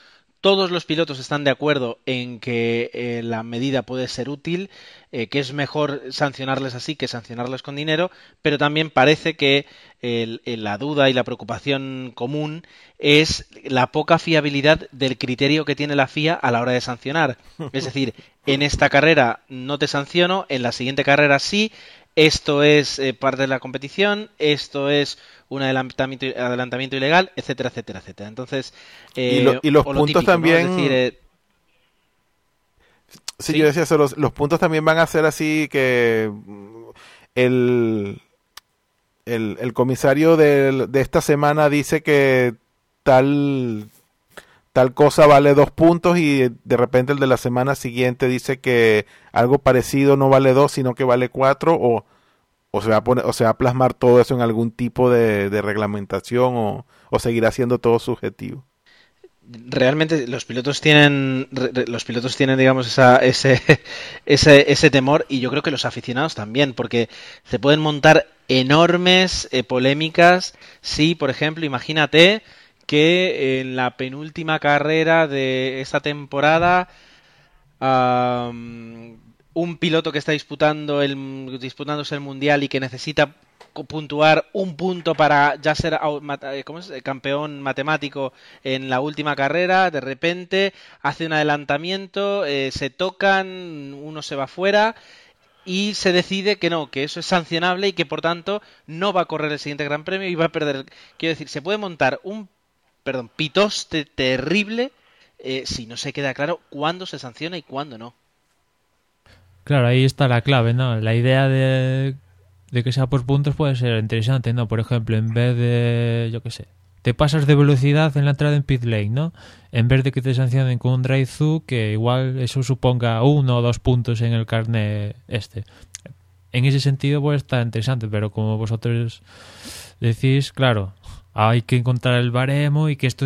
todos los pilotos están de acuerdo en que eh, la medida puede ser útil, eh, que es mejor sancionarles así que sancionarles con dinero, pero también parece que la duda y la preocupación común es la poca fiabilidad del criterio que tiene la FIA a la hora de sancionar. Es decir, en esta carrera no te sanciono, en la siguiente carrera sí, esto es eh, parte de la competición, esto es un adelantamiento, adelantamiento ilegal, etcétera, etcétera, etcétera. Entonces, eh, y, lo, y, los puntos típico, también. ¿no? Es decir, eh... sí, sí, yo decía eso, los, los, puntos también van a ser así que el, el, el comisario de, de esta semana dice que tal tal cosa vale dos puntos y de repente el de la semana siguiente dice que algo parecido no vale dos sino que vale cuatro o, se va a poner o se va a plasmar todo eso en algún tipo de, de reglamentación o, o seguirá siendo todo subjetivo? realmente los pilotos tienen los pilotos tienen digamos esa, ese, *laughs* ese, ese temor y yo creo que los aficionados también porque se pueden montar enormes eh, polémicas si por ejemplo imagínate que en la penúltima carrera de esta temporada un piloto que está disputando el, disputándose el mundial y que necesita puntuar un punto para ya ser eh, ¿cómo es? campeón matemático en la última carrera, de repente hace un adelantamiento, eh, se tocan, uno se va fuera y se decide que no, que eso es sancionable y que por tanto no va a correr el siguiente Gran Premio y va a perder. Quiero decir, se puede montar un, perdón, pitoste terrible eh, si no se queda claro cuándo se sanciona y cuándo no. Claro, ahí está la clave, ¿no? La idea de, que sea por puntos puede ser interesante, ¿no? Por ejemplo, en vez de, yo qué sé, te pasas de velocidad en la entrada en pit lane, ¿no? En vez de que te sancionen con un drive-thru, que igual eso suponga uno o dos puntos en el carnet este. En ese sentido puede estar interesante, pero como vosotros decís, claro, hay que encontrar el baremo y que esto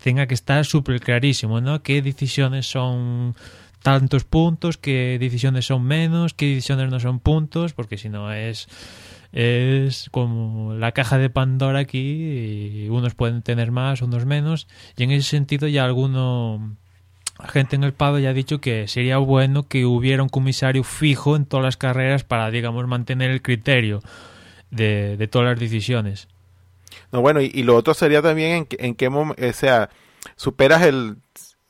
tenga que estar súper clarísimo, ¿no? ¿Qué decisiones son tantos puntos, qué decisiones son menos, qué decisiones no son puntos, porque si no es es como la caja de Pandora aquí y unos pueden tener más, unos menos y en ese sentido ya alguno gente en el Pado ya ha dicho que sería bueno que hubiera un comisario fijo en todas las carreras para digamos mantener el criterio de, de todas las decisiones. No, bueno, y, lo otro sería también en, en qué momento, o sea, superas el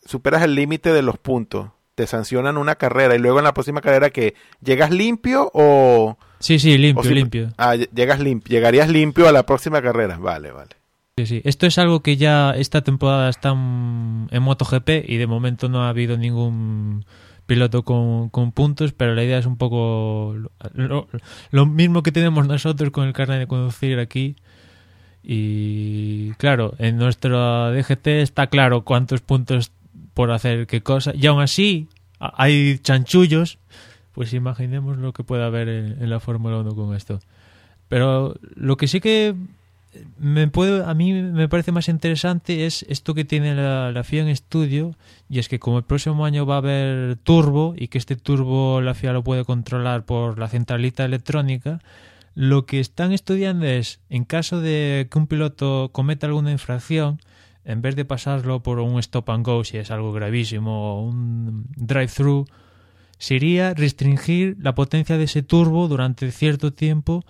superas el límite de los puntos. Te sancionan una carrera y luego en la próxima carrera que llegas limpio o sí sí limpio limpio. Ah llegas limpio llegarías limpio a la próxima carrera. Vale vale. Sí sí. Esto es algo que ya esta temporada está en MotoGP y de momento no ha habido ningún piloto con, puntos pero la idea es un poco lo, lo mismo que tenemos nosotros con el carnet de conducir aquí y claro en nuestro DGT está claro cuántos puntos por hacer qué cosa. Y aún así hay chanchullos, pues imaginemos lo que puede haber en, la Fórmula 1 con esto. Pero lo que sí que me puede, a mí me parece más interesante es esto que tiene la, la, FIA en estudio y es que como el próximo año va a haber turbo y que este turbo la FIA lo puede controlar por la centralita electrónica, lo que están estudiando es en caso de que un piloto cometa alguna infracción, en vez de pasarlo por un stop and go si es algo gravísimo o un drive-thru, sería restringir la potencia de ese turbo durante cierto tiempo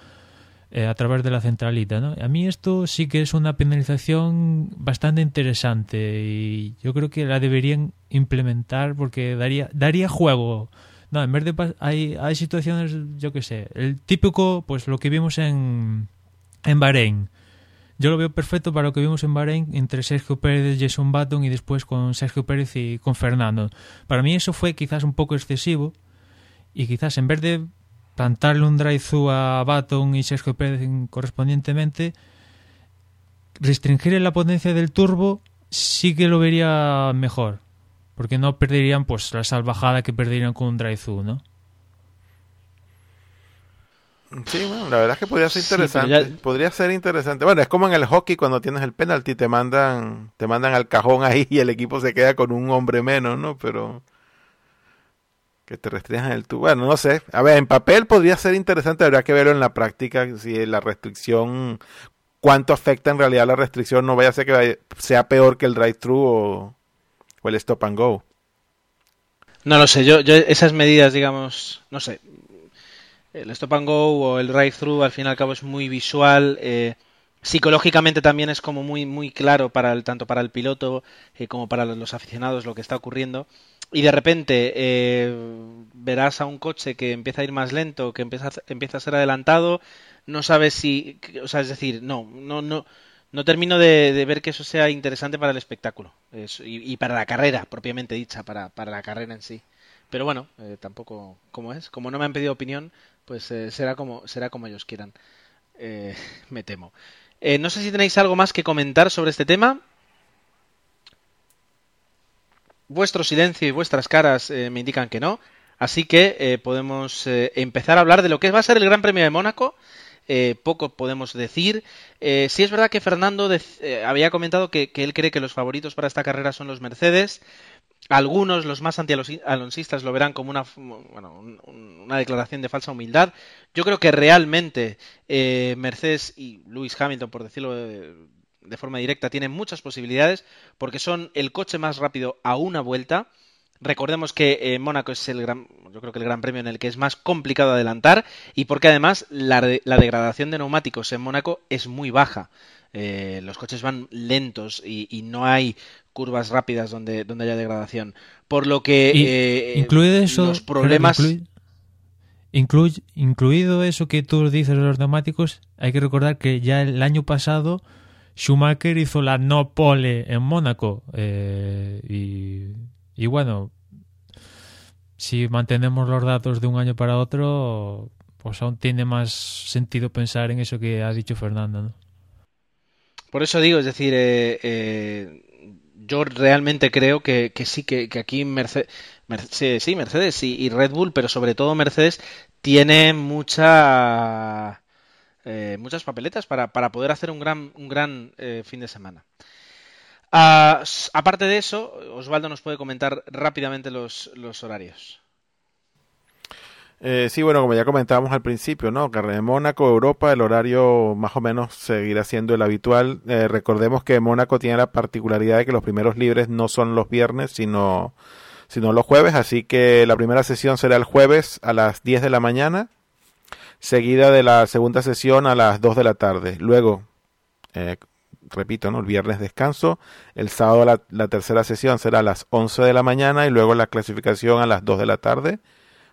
eh, a través de la centralita. ¿no? A mí esto sí que es una penalización bastante interesante y yo creo que la deberían implementar porque daría, daría juego. No, en vez de hay, hay situaciones, yo qué sé, el típico, pues lo que vimos en, en Bahrein yo lo veo perfecto para lo que vimos en Bahrein entre Sergio Pérez, Jason Button y después con Sergio Pérez y con Fernando. Para mí eso fue quizás un poco excesivo y quizás en vez de plantarle un drive-thru a Button y Sergio Pérez correspondientemente, restringir la potencia del turbo sí que lo vería mejor, porque no perderían pues la salvajada que perderían con un drive-thru, ¿no? Sí, bueno, la verdad es que podría ser interesante. Podría ser interesante. Bueno, es como en el hockey cuando tienes el penalti, te mandan, te mandan al cajón ahí y el equipo se queda con un hombre menos, ¿no? Pero que te restrinjan el tubo. Bueno, no sé. A ver, en papel podría ser interesante, habría que verlo en la práctica, si la restricción, cuánto afecta en realidad la restricción, no vaya a ser que sea peor que el drive-thru o, o, el stop and go. No lo sé, yo, yo esas medidas, digamos, no sé, el stop and go o el drive-thru al fin y al cabo es muy visual. Eh, psicológicamente también es como muy muy claro para el, tanto para el piloto eh, como para los aficionados lo que está ocurriendo. Y de repente eh, verás a un coche que empieza a ir más lento, que empieza empieza a ser adelantado, no sabes si, o sea, es decir, no, no, no, no termino de, ver que eso sea interesante para el espectáculo y, para la carrera propiamente dicha, para, la carrera en sí. Pero bueno, tampoco, como es, como no me han pedido opinión, pues eh, será como será como ellos quieran. Eh, *laughs* me temo. Eh, no sé si tenéis algo más que comentar sobre este tema. Vuestro silencio y vuestras caras me indican que no. Así que podemos empezar a hablar de lo que va a ser el Gran Premio de Mónaco. Eh, poco podemos decir. Eh, sí es verdad que Fernando eh, había comentado que, él cree que los favoritos para esta carrera son los Mercedes. Algunos, los más anti-alonsistas, lo verán como una, declaración de falsa humildad. Yo creo que realmente Mercedes y Lewis Hamilton, por decirlo de, de forma directa, tienen muchas posibilidades porque son el coche más rápido a una vuelta Recordemos que eh, Mónaco es el gran, yo creo que el gran premio en el que es más complicado adelantar y porque además la, degradación de neumáticos en Mónaco es muy baja. Eh, los coches van lentos y, no hay curvas rápidas donde, donde haya degradación. Por lo que eh, incluido eso, los problemas... incluido eso que tú dices de los neumáticos, hay que recordar que ya el año pasado Schumacher hizo la no pole en Mónaco y y bueno, si mantenemos los datos de un año para otro, pues aún tiene más sentido pensar en eso que ha dicho Fernando. Por eso digo, es decir, eh, eh, yo realmente creo que, sí, que, aquí Mercedes, sí, Mercedes y, Red Bull, pero sobre todo Mercedes, tiene mucha, eh, muchas papeletas para, para, poder hacer un gran, un gran fin de semana. Ah, aparte de eso, Osvaldo nos puede comentar rápidamente los, horarios. Eh, sí, bueno, como ya comentábamos al principio, ¿no? Carrera de Mónaco, Europa, el horario más o menos seguirá siendo el habitual. Eh, recordemos que Mónaco tiene la particularidad de que los primeros libres no son los viernes, sino, sino los jueves, así que la primera sesión será el jueves a las 10 de la mañana, seguida de la segunda sesión a las 2 de la tarde. Luego, eh, repito, ¿no? el viernes descanso, el sábado la, tercera sesión será a las 11 de la mañana y luego la clasificación a las 2 de la tarde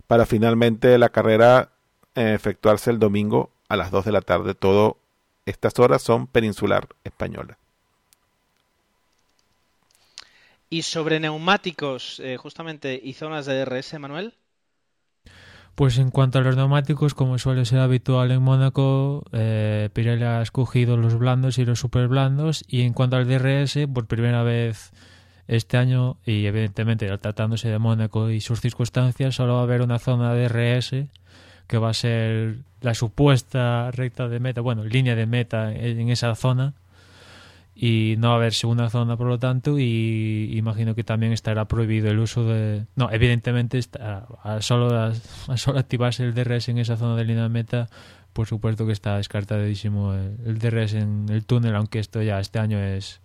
para finalmente la carrera eh, efectuarse el domingo a las 2 de la tarde. Todo estas horas son peninsular española. Y sobre neumáticos, eh, justamente, y zonas de DRS, Manuel. Pues en cuanto a los neumáticos, como suele ser habitual en Mónaco, eh, Pirelli ha escogido los blandos y los super blandos. Y en cuanto al DRS, por primera vez este año, y evidentemente tratándose de Mónaco y sus circunstancias, solo va a haber una zona de DRS que va a ser la supuesta recta de meta, bueno, línea de meta en esa zona y no va a haber segunda zona por lo tanto y imagino que también estará prohibido el uso de no evidentemente está, solo solo activarse el DRS en esa zona de línea de meta por supuesto que está descartadísimo el, DRS en el túnel aunque esto ya este año es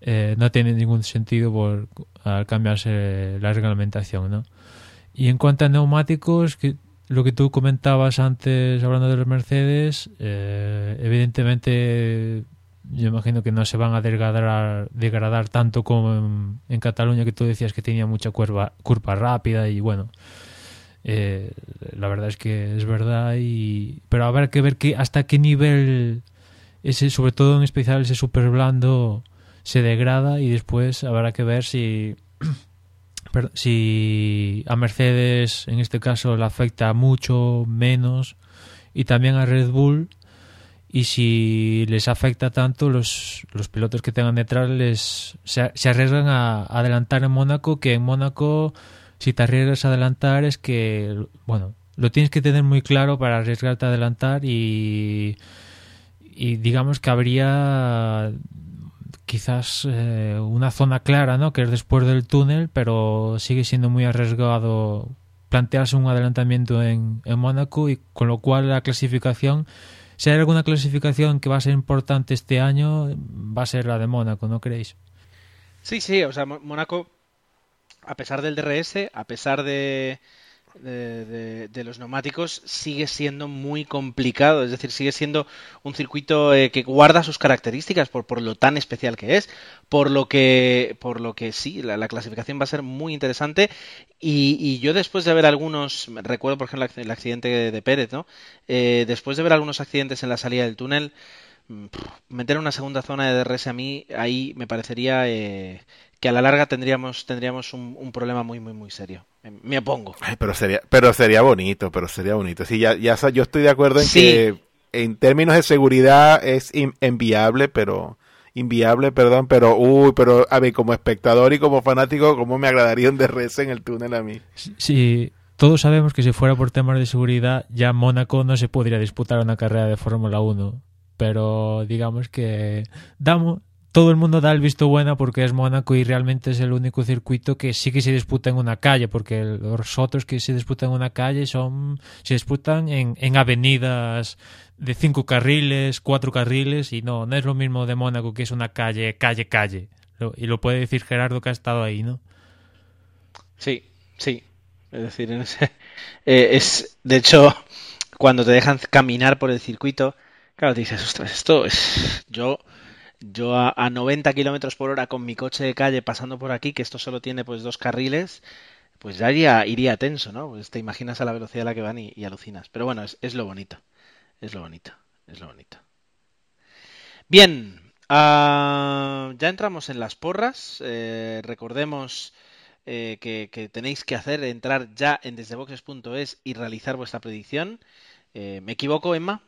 eh, no tiene ningún sentido por al cambiarse la reglamentación ¿no? y en cuanto a neumáticos que lo que tú comentabas antes hablando de los Mercedes eh, evidentemente yo imagino que no se van a degradar, degradar tanto como en, Cataluña, que tú decías que tenía mucha curva, curva rápida y bueno, eh, la verdad es que es verdad, y pero habrá que ver que hasta qué nivel, ese sobre todo en especial ese super blando, se degrada y después habrá que ver si, *clears throat* si a Mercedes en este caso le afecta mucho, menos, y también a Red Bull y si les afecta tanto los, los pilotos que tengan detrás les se, arriesgan a, adelantar en Mónaco que en Mónaco si te arriesgas a adelantar es que bueno lo tienes que tener muy claro para arriesgarte a adelantar y y digamos que habría quizás eh, una zona clara no que es después del túnel pero sigue siendo muy arriesgado plantearse un adelantamiento en, en Mónaco y con lo cual la clasificación si hay alguna clasificación que va a ser importante este año, va a ser la de Mónaco, ¿no creéis? Sí, sí, o sea, Mónaco, a pesar del DRS, a pesar de, de, los neumáticos sigue siendo muy complicado, es decir, sigue siendo un circuito eh, que guarda sus características por, por, lo tan especial que es, por lo que, por lo que sí, la, clasificación va a ser muy interesante. Y, yo después de ver algunos, recuerdo por ejemplo el accidente de Pérez, ¿no? Eh, después de ver algunos accidentes en la salida del túnel, mm, meter una segunda zona de DRS a mí ahí me parecería eh, que a la larga tendríamos tendríamos un, problema muy muy muy serio me opongo. Pero sería pero sería bonito pero sería bonito. Sí ya ya yo estoy de acuerdo en que en términos de seguridad es inviable pero inviable perdón pero uy pero a mí como espectador y como fanático cómo me agradaría un DRS en el túnel a mí sí todos sabemos que si fuera por temas de seguridad, ya Mónaco no se podría disputar una carrera de Fórmula 1. Pero digamos que damos, todo el mundo da el visto bueno porque es Mónaco y realmente es el único circuito que sí que se disputa en una calle, porque los otros que se disputan en una calle son se disputan en, en avenidas de cinco carriles, cuatro carriles y no, no es lo mismo de Mónaco que es una calle, calle, calle. Y lo puede decir Gerardo que ha estado ahí, ¿no? Sí, sí. Es decir, en ese, *laughs* eh, es de hecho cuando te dejan caminar por el circuito, claro, te dices, ostras, esto es yo yo a, a 90 kilómetros por hora con mi coche de calle pasando por aquí, que esto solo tiene pues dos carriles, pues ya iría, tenso, ¿no? Pues te imaginas a la velocidad a la que van y, alucinas. Pero bueno, es, es, lo bonito. Es lo bonito. Es lo bonito. Bien. Uh, ya entramos en las porras. Eh, recordemos eh, que, que, tenéis que hacer, entrar ya en desdeboxes.es y realizar vuestra predicción. Eh, ¿Me equivoco, Emma?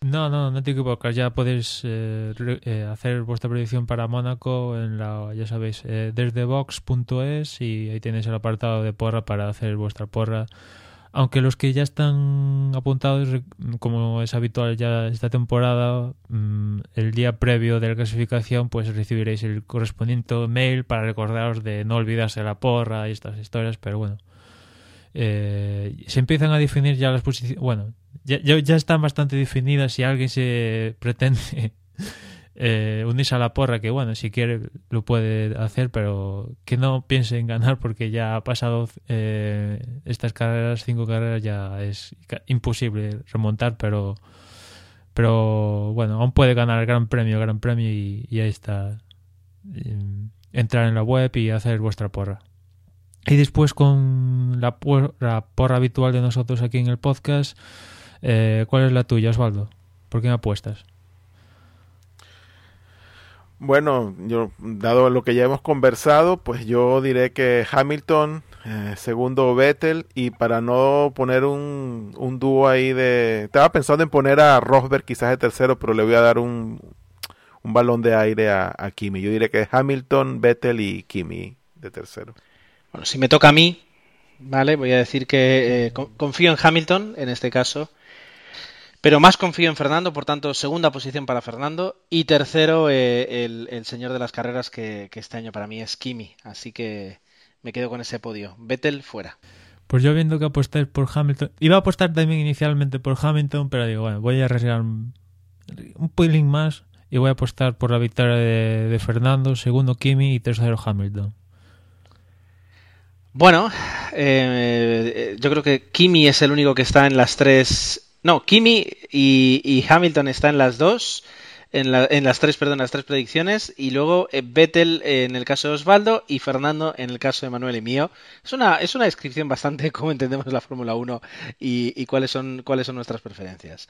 No, no, no te equivocas. Ya podéis eh, eh, hacer vuestra predicción para Mónaco en la, ya sabéis, eh, desde box.es y ahí tenéis el apartado de porra para hacer vuestra porra. Aunque los que ya están apuntados, como es habitual ya esta temporada, mmm, el día previo de la clasificación, pues recibiréis el correspondiente mail para recordaros de no olvidarse la porra y estas historias, pero bueno. Eh, se empiezan a definir ya las posiciones. Bueno, ya, ya, están bastante definidas. Si alguien se *laughs* pretende eh, unirse a la porra, que bueno, si quiere lo puede hacer, pero que no piense en ganar porque ya ha pasado eh, estas carreras, cinco carreras, ya es imposible remontar, pero. Pero bueno, aún puede ganar el Gran Premio, Gran Premio y, y ahí está. Entrar en la web y hacer vuestra porra. Y después con la porra, la porra, habitual de nosotros aquí en el podcast, eh, ¿cuál es la tuya, Osvaldo? ¿Por qué me apuestas? Bueno, yo, dado lo que ya hemos conversado, pues yo diré que Hamilton, eh, segundo Vettel, y para no poner un, un dúo ahí de... Estaba pensando en poner a Rosberg quizás de tercero, pero le voy a dar un, un balón de aire a, a Kimi. Yo diré que Hamilton, Vettel y Kimi de tercero. Bueno, si me toca a mí, ¿vale? Voy a decir que eh, confío en Hamilton en este caso, pero más confío en Fernando, por tanto, segunda posición para Fernando y tercero eh, el, señor de las carreras que, este año para mí es Kimi, así que me quedo con ese podio. Vettel fuera. Pues yo viendo que aposté por Hamilton, iba a apostar también inicialmente por Hamilton, pero digo, bueno, voy a arriesgar un, un pelín más y voy a apostar por la victoria de Fernando, segundo Kimi y tercero Hamilton. Bueno, eh, yo creo que Kimi es el único que está en las tres. No, Kimi y, Hamilton está en las dos. En, en, las tres, perdón, las tres predicciones. Y luego eh, Vettel en el caso de Osvaldo y Fernando en el caso de Manuel y mío. Es una, es una descripción bastante *laughs* cómo entendemos la Fórmula 1 y, y, cuáles, son, cuáles son nuestras preferencias.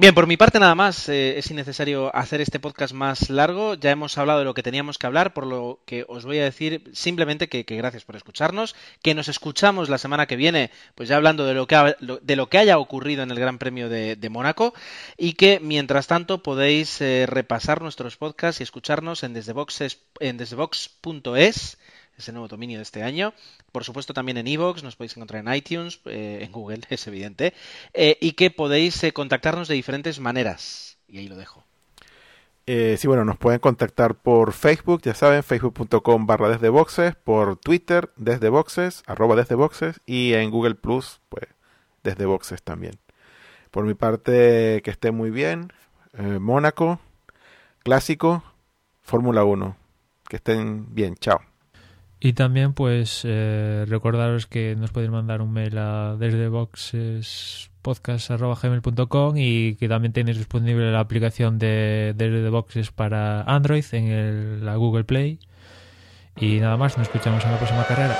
Bien, por mi parte nada más, eh, es innecesario hacer este podcast más largo, ya hemos hablado de lo que teníamos que hablar, por lo que os voy a decir simplemente que, gracias por escucharnos, que nos escuchamos la semana que viene, pues ya hablando de lo que, ha, de lo que haya ocurrido en el Gran Premio de, Mónaco, y que mientras tanto podéis eh, repasar nuestros podcasts y escucharnos en desdebox.es ese nuevo dominio de este año. Por supuesto, también en iVoox, nos podéis encontrar en iTunes, eh, en Google, *laughs* es evidente, eh, y que podéis eh, contactarnos de diferentes maneras. Y ahí lo dejo. Sí, bueno, nos pueden contactar por Facebook, ya saben, facebook.com barra desde boxes, por Twitter, desde boxes, arroba desde boxes, y en Google Plus, pues, desde boxes también. Por mi parte, que esté muy bien. Mónaco, clásico, Fórmula 1. Que estén bien, chao. Y también, pues, eh, recordaros que nos podéis mandar un mail a desde boxespodcast.gmail.com y que también tenéis disponible la aplicación de Desde Boxes para Android en el, la Google Play. Y nada más, nos escuchamos en la próxima carrera.